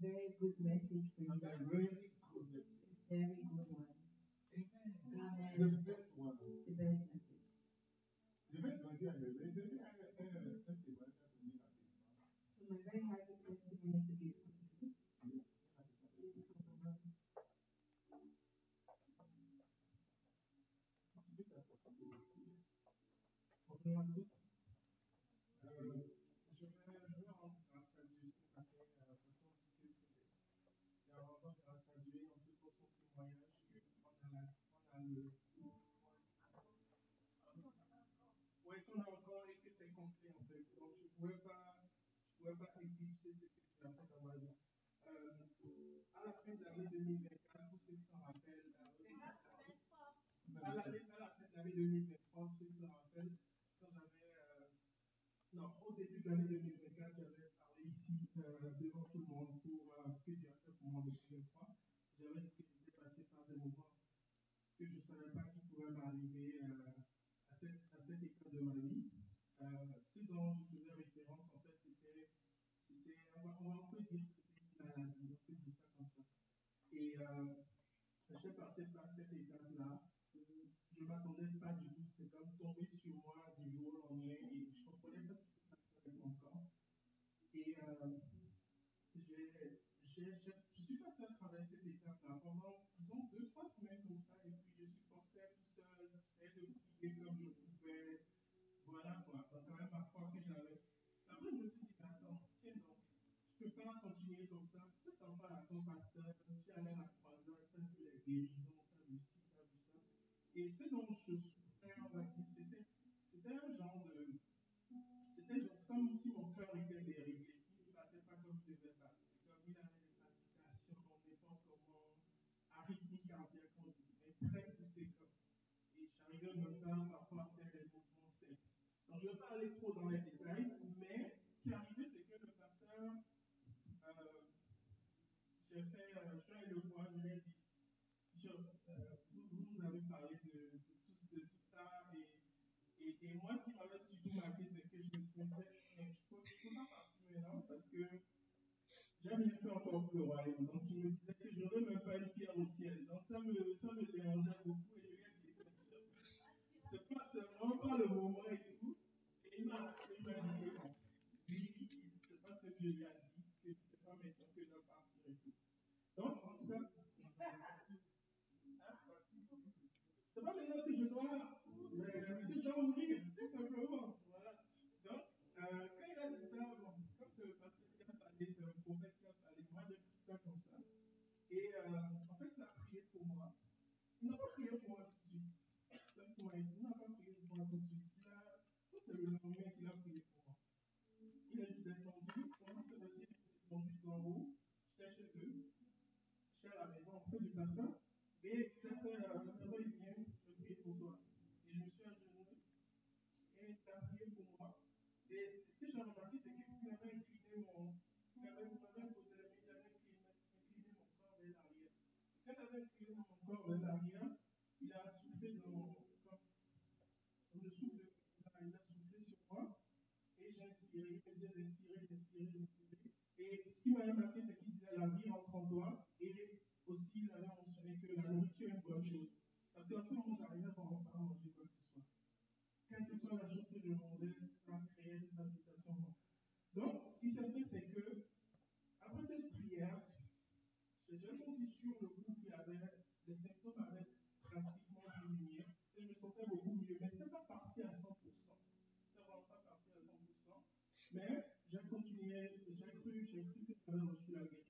very good message for you. Ouais, qu'on a encore et que c'est concret en fait. Donc je ne pouvais pas, je pouvais pas éclipser ce que Dieu a fait vie. Euh, à la fin de l'année 2024, pour ceux qui s'en rappellent, à, l'année- à la fin de l'année 2023, pour ceux qui s'en rappellent, quand j'avais. non, au début de l'année 2024, j'avais parlé ici devant tout le monde pour ce que a fait pour moi en 2023. J'avais dit que j'étais passé par des moments que je ne savais pas qui pourrait m'arriver euh, à, cette, à cette étape de ma vie. Euh, ce dont je faisais référence, en fait, c'était, c'était on, va, on peut dire que c'était une maladie, on peut dire ça comme ça. Et euh, j'ai passé par cette étape-là je ne m'attendais pas du tout. C'est comme tombé sur moi du jour au lendemain et je ne comprenais pas ce qui se passait avec mon corps. Et je suis passé à travers cette étape-là pendant, disons, deux, trois semaines comme ça. Et puis je supportais tout seul, j'essayais de prier comme je pouvais. Voilà quoi, donc quand même ma foi que j'avais. Après, je me suis dit, mais attends, tiens donc, je ne peux pas continuer comme ça. Pourquoi t'en parles à ton pasteur allé à la croisade, tu as vu les guérisons, tu as vu ci, vu ça. Et ce dont je souffrais, on va dire, c'était, c'était un genre de. C'était genre, c'est comme si mon cœur était déréglé. Il ne battait pas comme je devais battre. C'est comme il avait des palpitations, n'importe comment, arythmie cardiaque, on dit, mais très poussé comme. Et j'arrivais même pas parfois à faire des mouvements simples. Donc, je ne vais pas aller trop dans les détails, mais ce qui est arrivé, c'est que le pasteur, euh, j'ai fait, euh, je suis allé le voir, je lui ai dit, je- euh, vous, vous nous avez parlé de, de tout, de tout ça, et, et, et moi, ce qui m'avait surtout marqué, c'est que je me disais, mais je ne peux, je peux pas partir maintenant parce que rien fait encore pour le royaume. Donc, je me disais que je n'aurais même pas une pierre au ciel. Donc, ça me, ça me dérangeait beaucoup, et je lui ai dit, c'est pas pas le moment et tout. Et il m'a il dit que c'est pas ce que Dieu lui a dit, que c'est pas maintenant que je dois partir et tout. Donc, en tout cas, c'est pas maintenant que je dois, euh, que je dois mourir, tout simplement. Voilà. Donc, euh, quand il a dit ça, bon, comme c'est le pasteur qui a parlé, c'est un prophète qui a parlé, moi j'ai pris ça comme ça. Et euh, en fait, il a prié pour moi. Il n'a pas prié pour moi tout de suite. C'est pour moi, il n'a pas prié pour moi tout de suite. Il a, ça, c'est le lendemain qu'il a prié pour moi. Il est juste descendu, pendant ce passé, il est descendu d'en haut. J'étais chez eux, j'étais à la passage. Et il a fait, euh, d'abord, il vient, je prier pour toi. Et je me suis agenouillé, et il a prié pour moi. Et ce que j'ai remarqué, c'est qu'il avait incliné mon. Il m'avait posé la main, incliné, mon corps vers l'arrière. Quand il avait incliné mon corps vers l'arrière, il a soufflé dans mon. Comme le souffle, il a, soufflé sur moi. Et j'ai inspiré, il me disait d'inspirer, d'inspirer, d'inspirer. Et ce qui m'avait marqué, c'est qu'il disait la vie rentre en toi. Aussi, il avait mentionné que la nourriture est une bonne chose. Parce qu'en ce moment, j'arrivais vraiment pas à manger quoi que ce soit. Quelle que soit la chose que je mangeais, ça créait en moi. Donc, ce qui s'est fait, c'est que, après cette prière, j'ai senti sur le coup qu'il avait, les symptômes avaient drastiquement diminué. Et je me sentais beaucoup mieux. Mais ce n'est pas parti à 100%. C'est vraiment pas parti à 100%. Mais j'ai continué, j'ai cru, j'ai cru que j'avais reçu la guérison.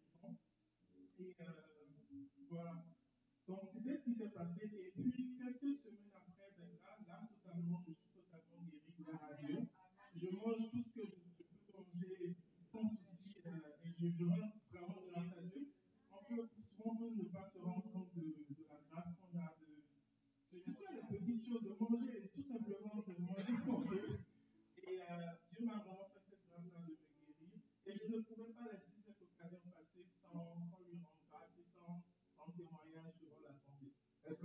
Donc c'était ce qui s'est passé. Et puis quelques semaines après, ben là, totalement, je suis totalement guéri, gloire à Dieu. Je mange tout ce que je, peux manger sans souci. euh, et je, je rends vraiment grâce à Dieu. On peut souvent ne pas se rendre compte de, de la grâce qu'on a de, de les petites choses, de manger, tout simplement de manger ce qu'on veut. Et euh, Dieu m'a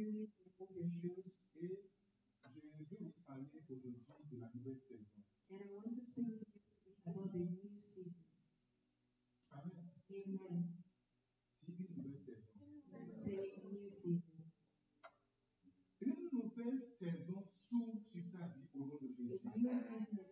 et je vais vous parler aujourd'hui de la nouvelle saison. And I want to speak to you about the new season. Amen. Amen. Dis une nouvelle saison. Say. Une nouvelle saison s'ouvre sur ta vie au nom de Jésus.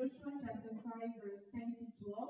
Joshua chapter 5, verse 10 to 12.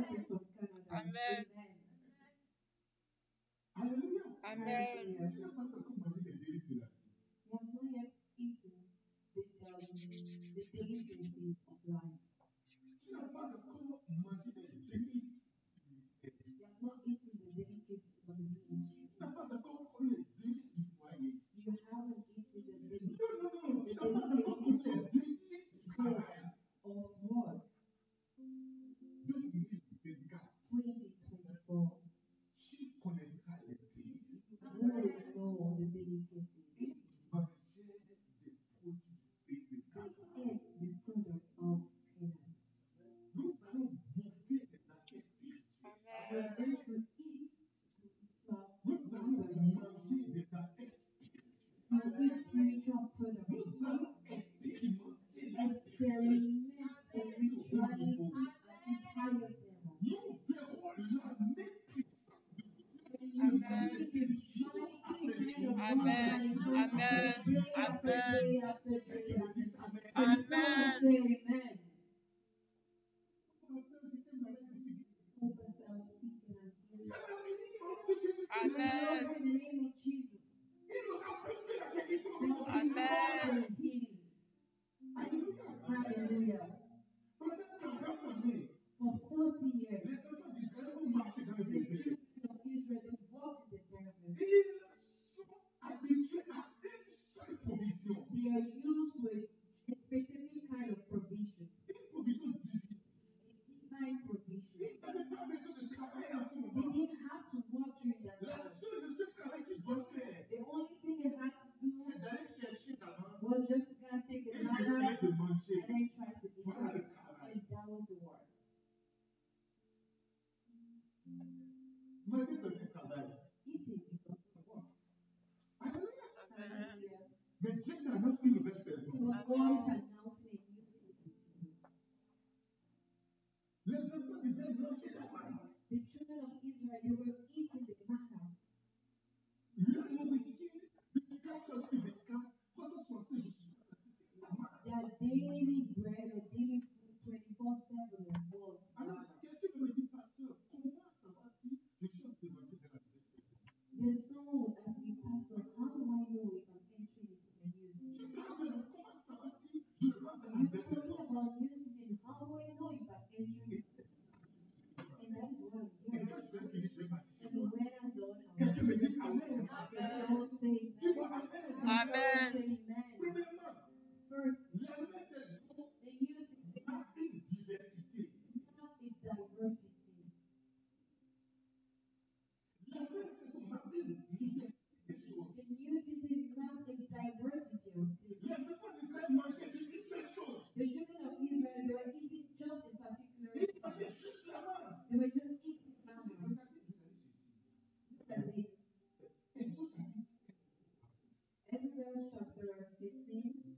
verse 16,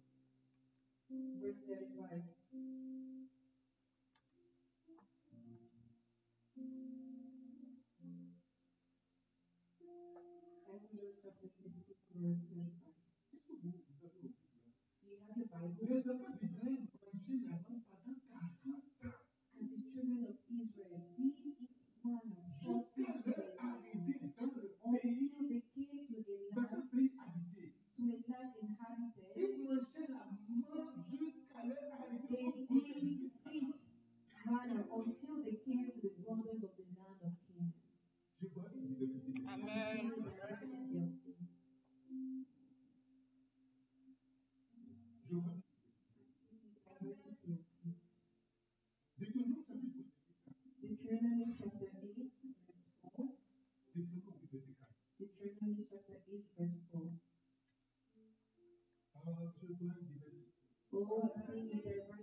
verse 35. Chapter 16, verse 35. Do you have your Bible? Lord sing see their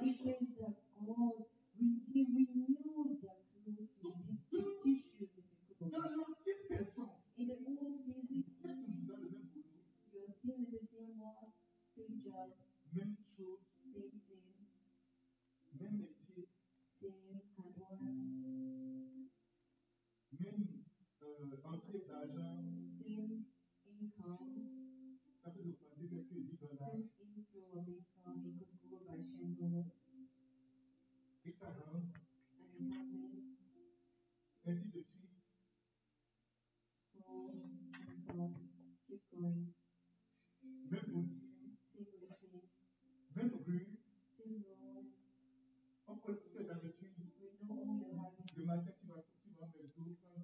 Thank you. pourquoi tu es dans le matin, tu vas, tu vas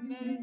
Amen.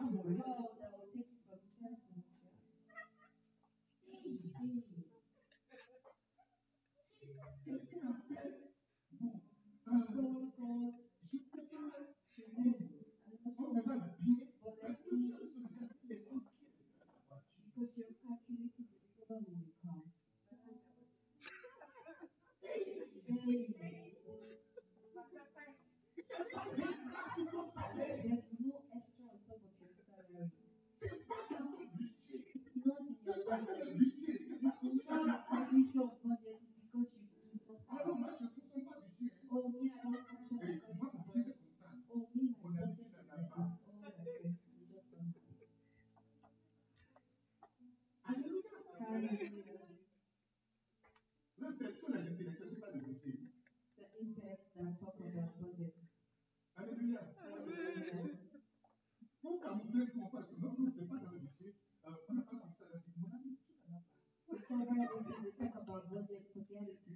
Aller. else Thank you.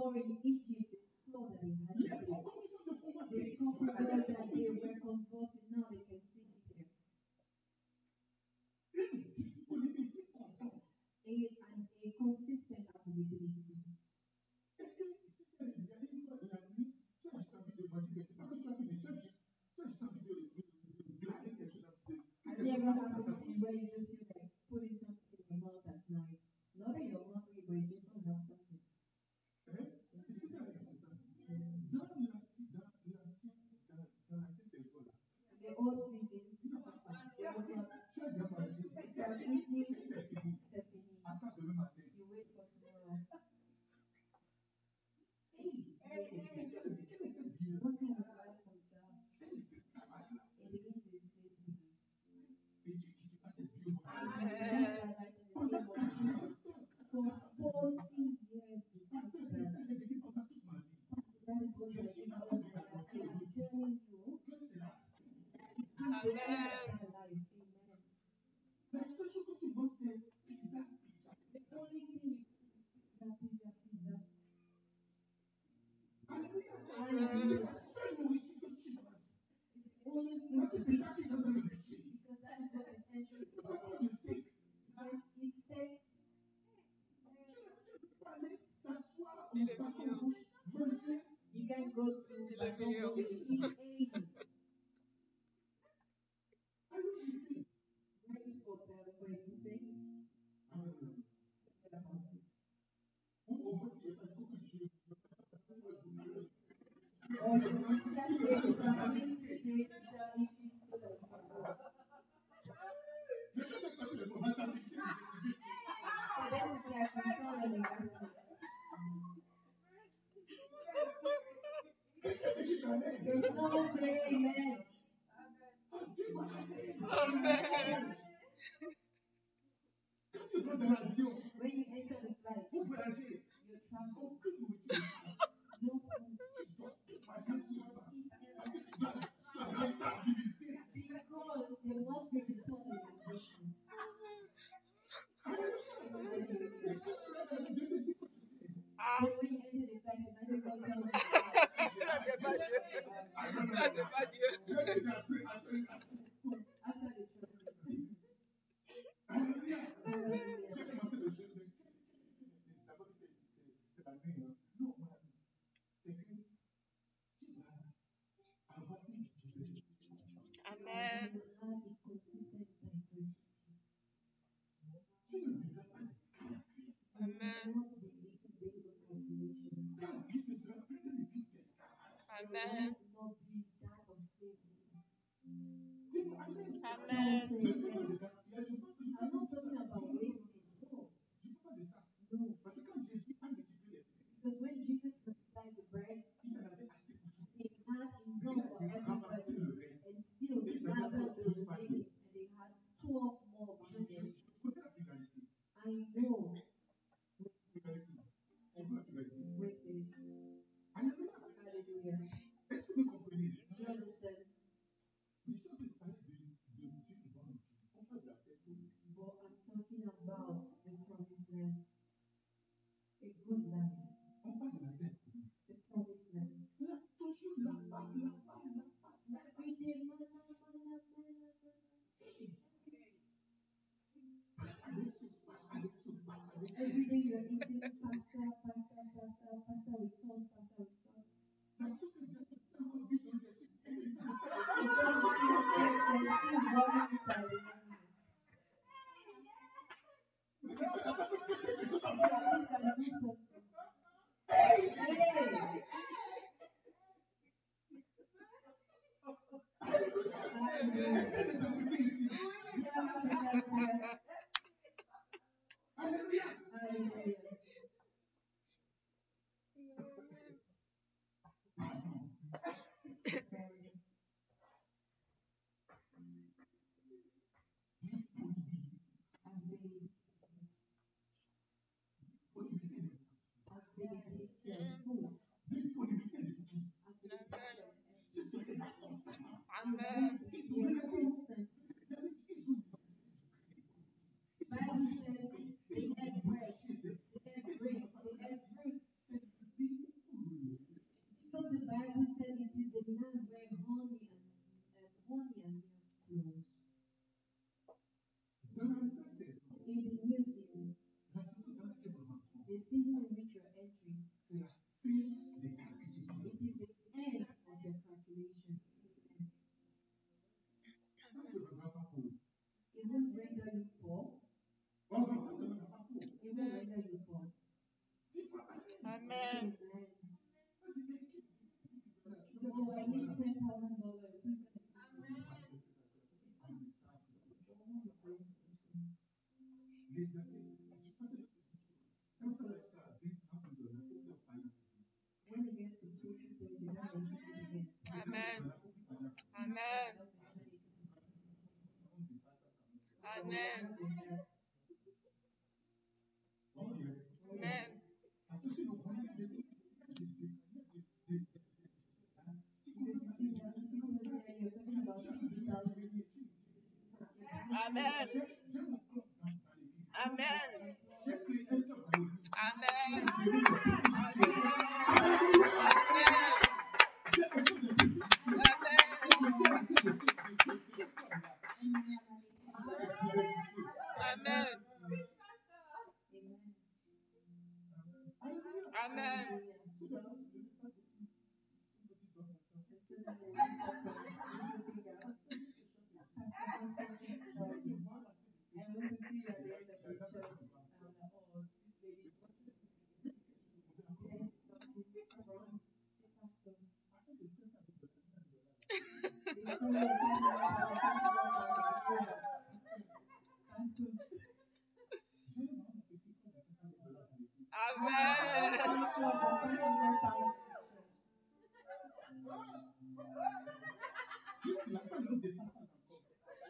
glory In né? Every day you are eating pasta, pasta, pasta, pasta with sauce, Yeah. Amen. Amen. Amen.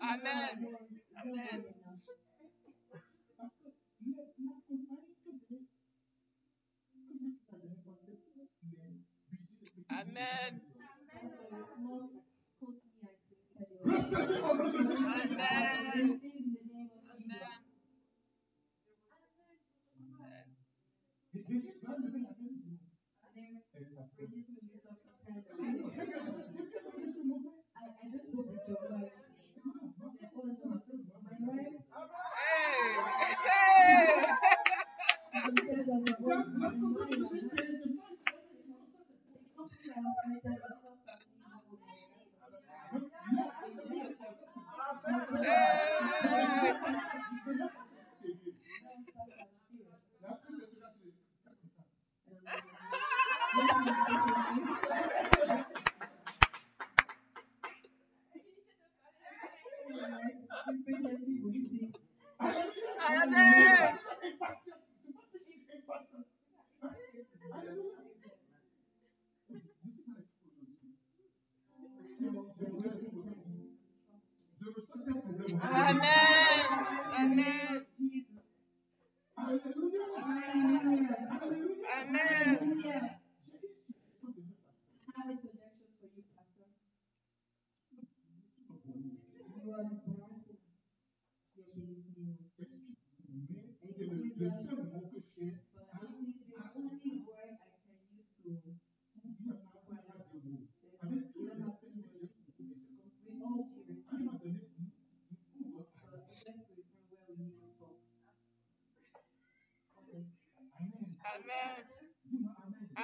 Amen.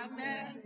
Amen.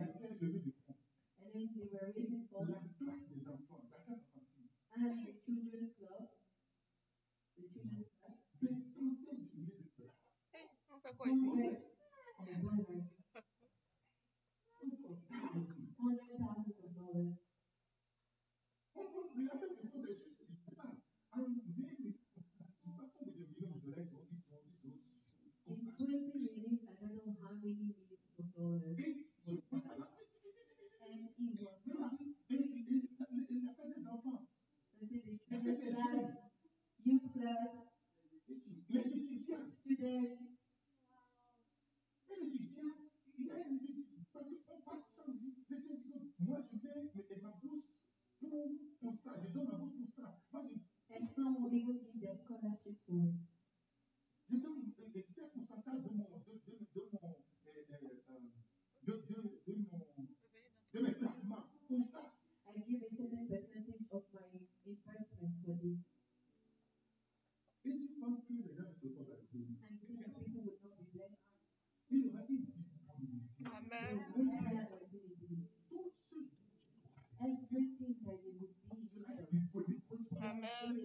Amen.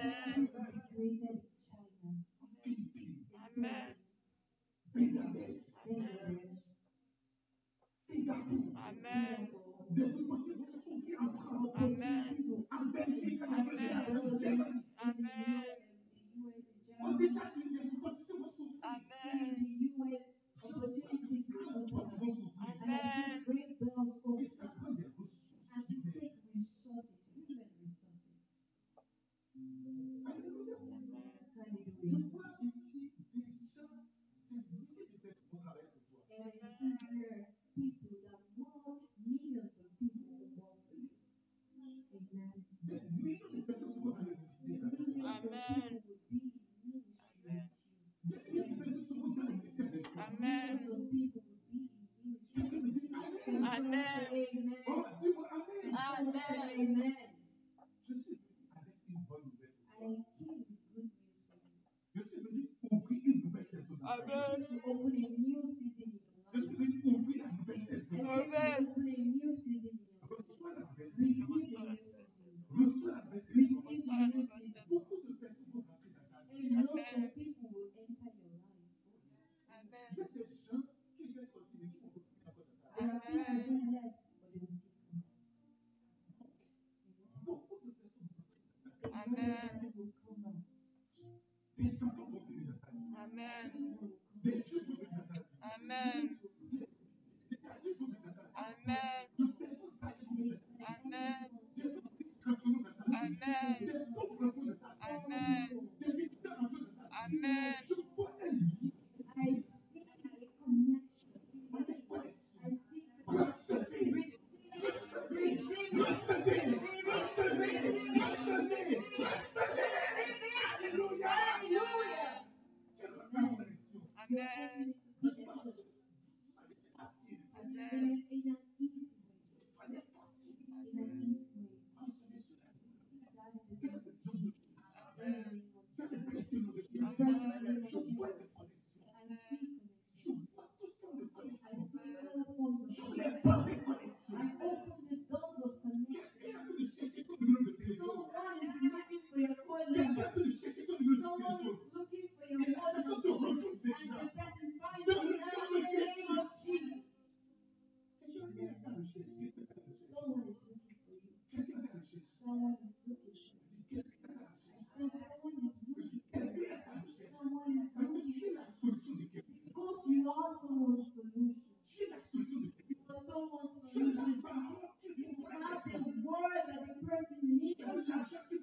Amen. Amen. Thank you.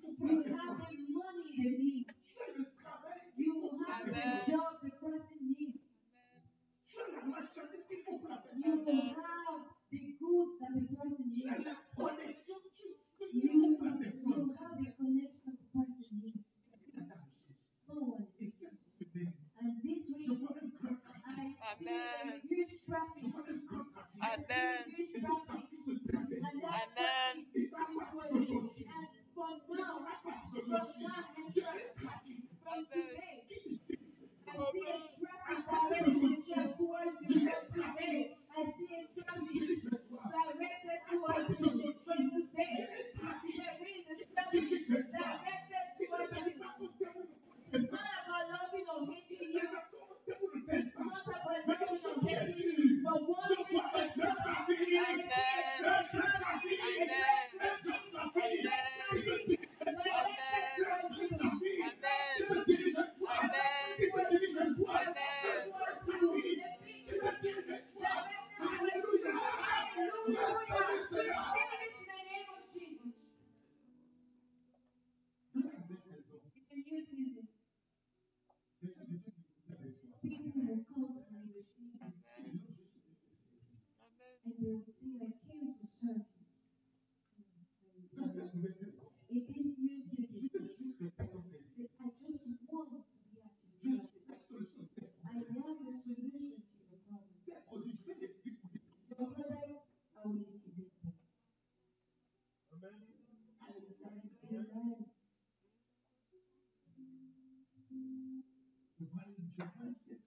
should trust it.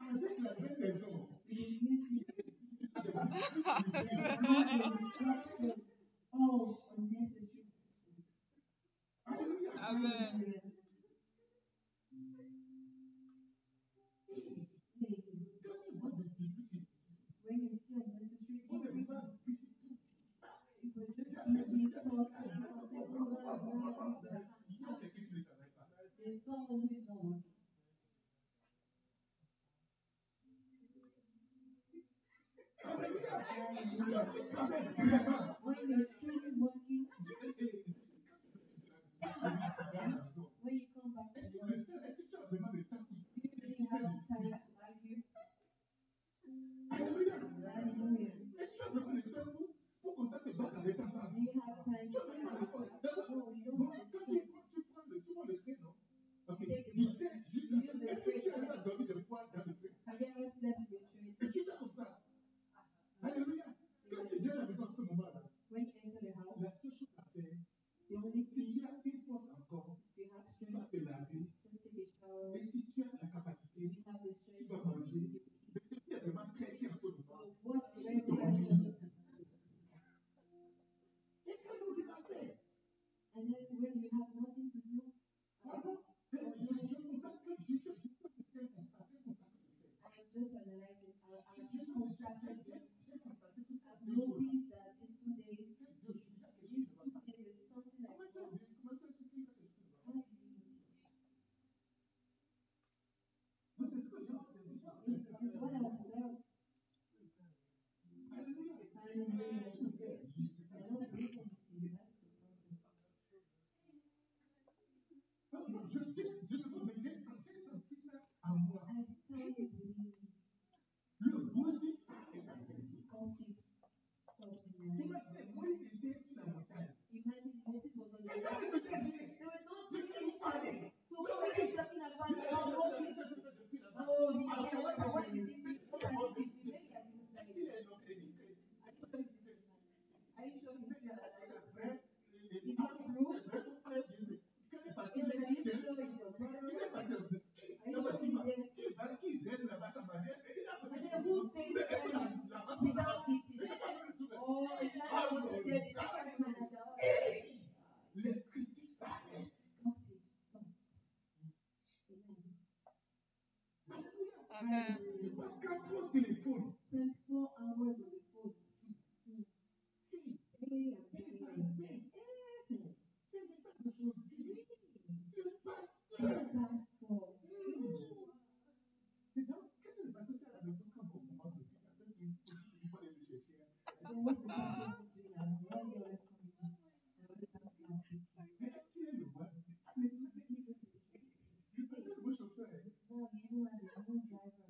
Avec la belle maison. driver.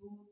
those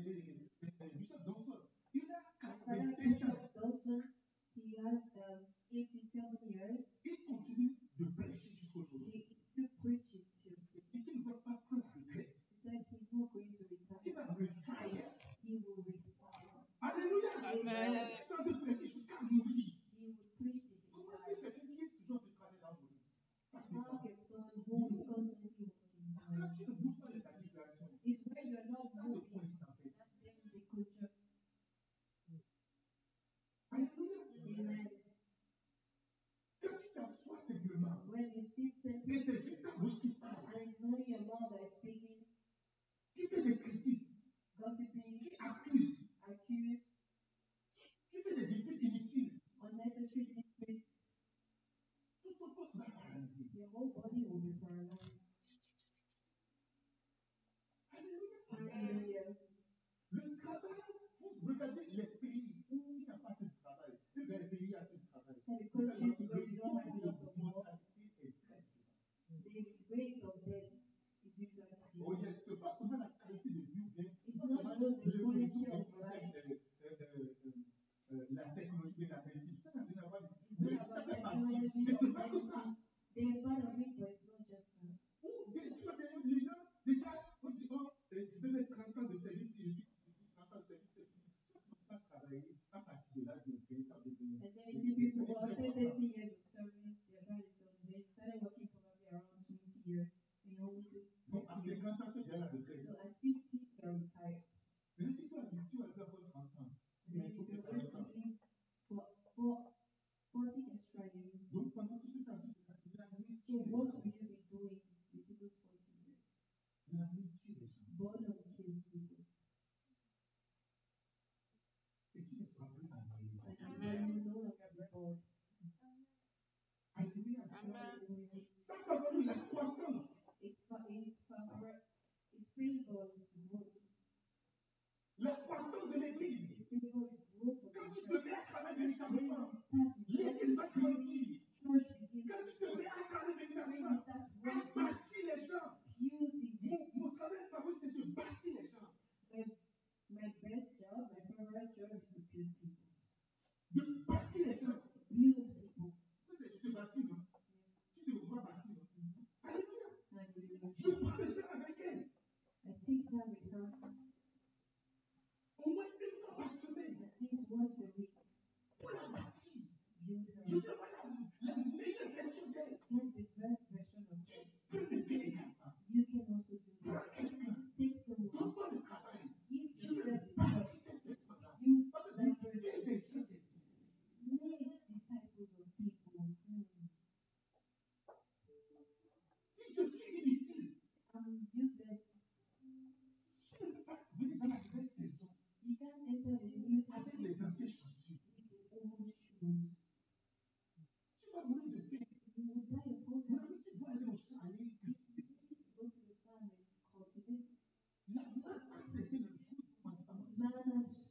believing you Namaste.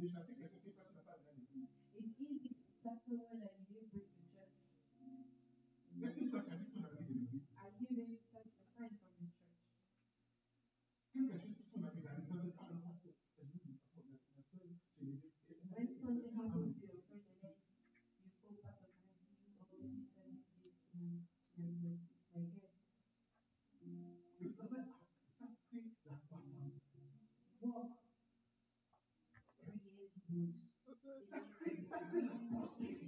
which I think mostly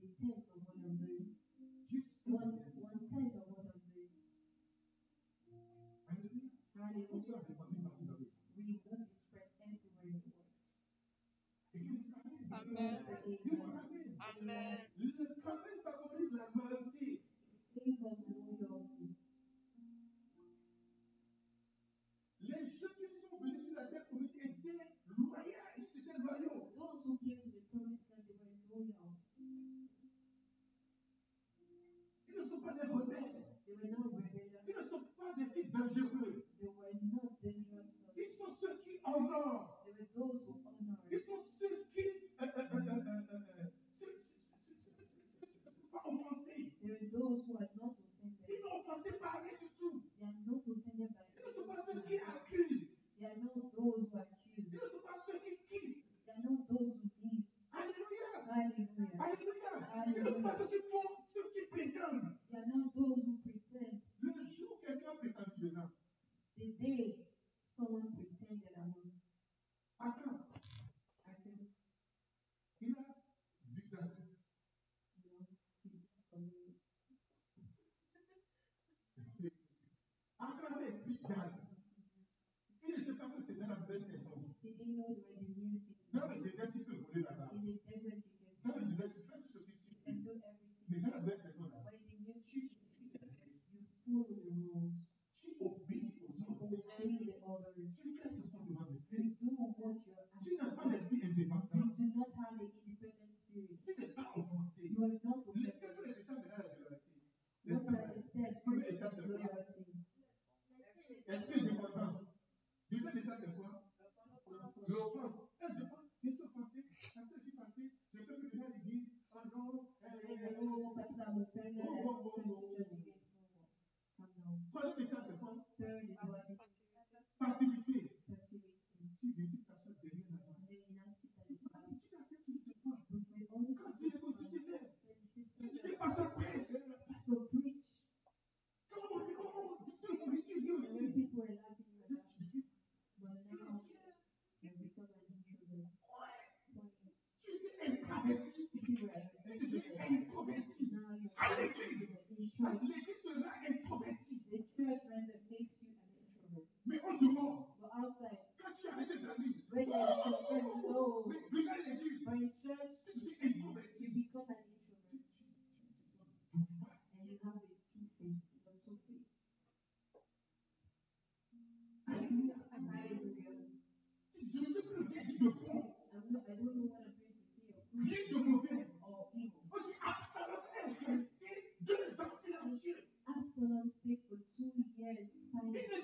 be temple. Ils ne sont pas des fils. This is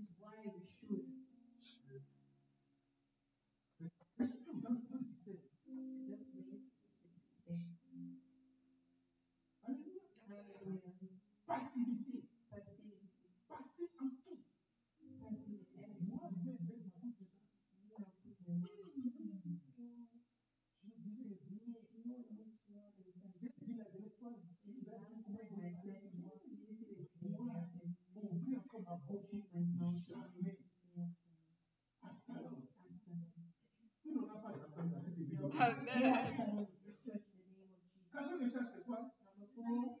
Facilité, Passivité. Passer en qui Passivité. Moi, je vais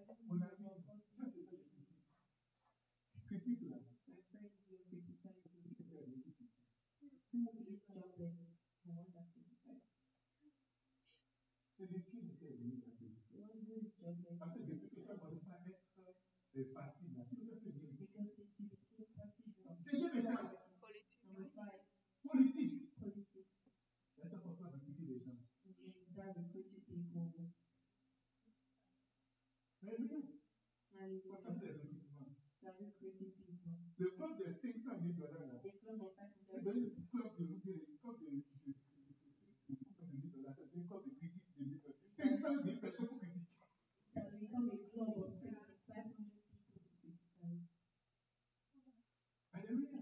Le club des 500 000 dollars, là. C'est devenu le club de, dollars. C'est devenu le club de critique de 500 000 personnes pour critiquer. Ça people to. Alléluia.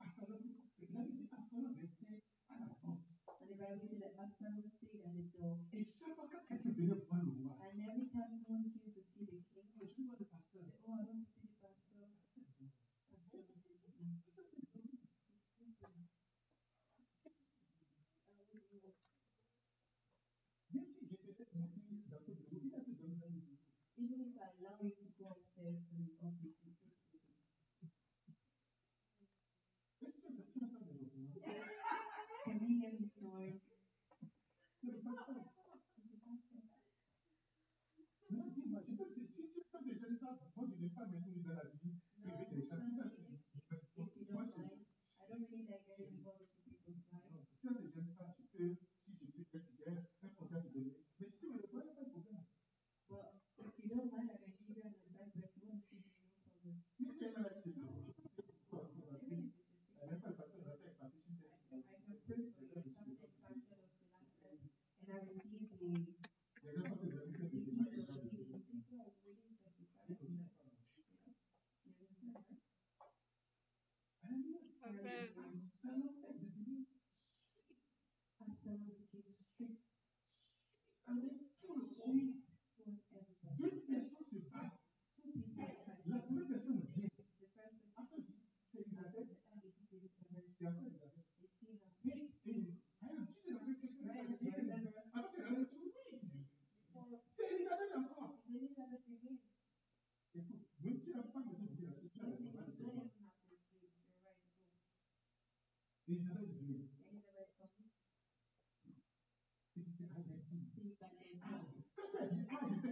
Absalom, la Bible dit Absalom restait à la porte. And stayed. Et chaque fois que Service Committee for Justice Park Hills Disaster, and I received the. Elisabeth Gill. Elisabeth Gill. Bitte, Alter, sie. Sie, bei dem. Ah, Gott sei Dank, ah, sie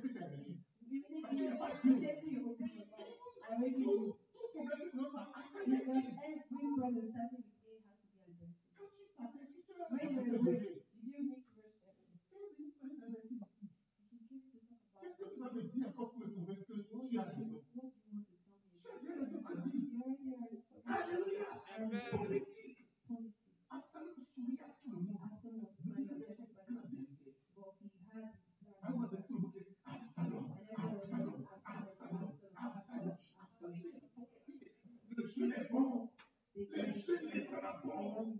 Et je sais.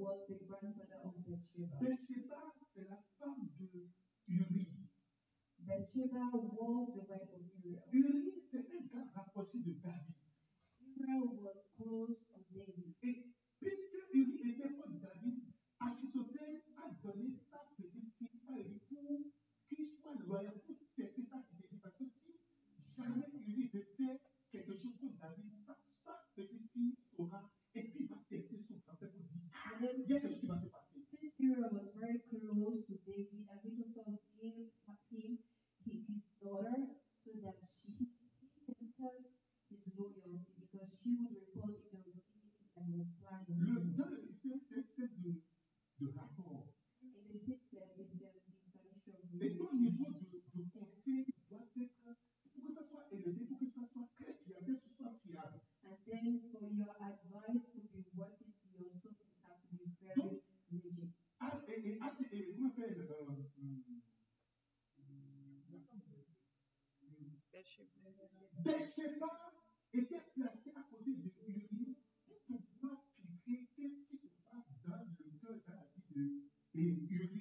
was the grandmother of Bathsheba. you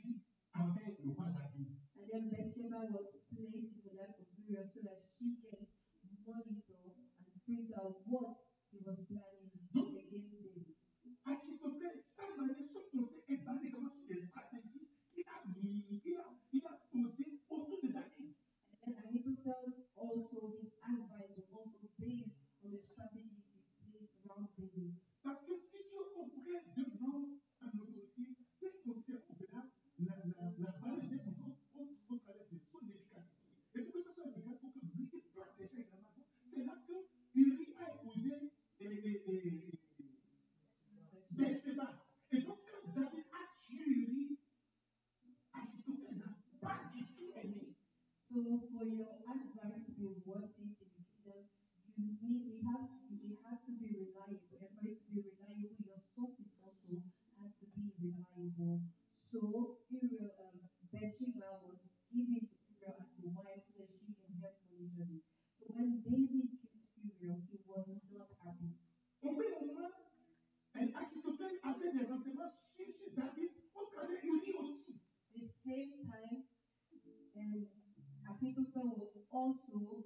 worked in the kingdom, you need it has to it has to be reliable. And for it to be reliable, your sources also have to be reliable. So Uriel um, Bathsheba was given to Uriel as a wife so that she can help with journeys. So when David killed Uriel, he was not happy. And actually, to tell Abel, there was a man, David, what can they do? The same time, um, and Ahithophel was also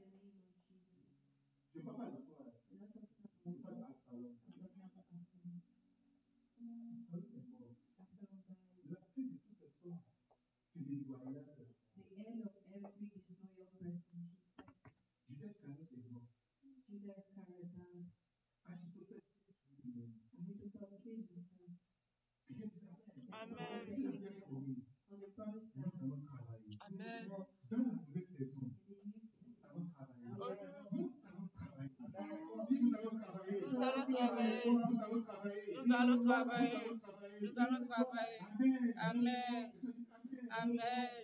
Nous allons travailler. Nous allons travailler. Amen. Amen.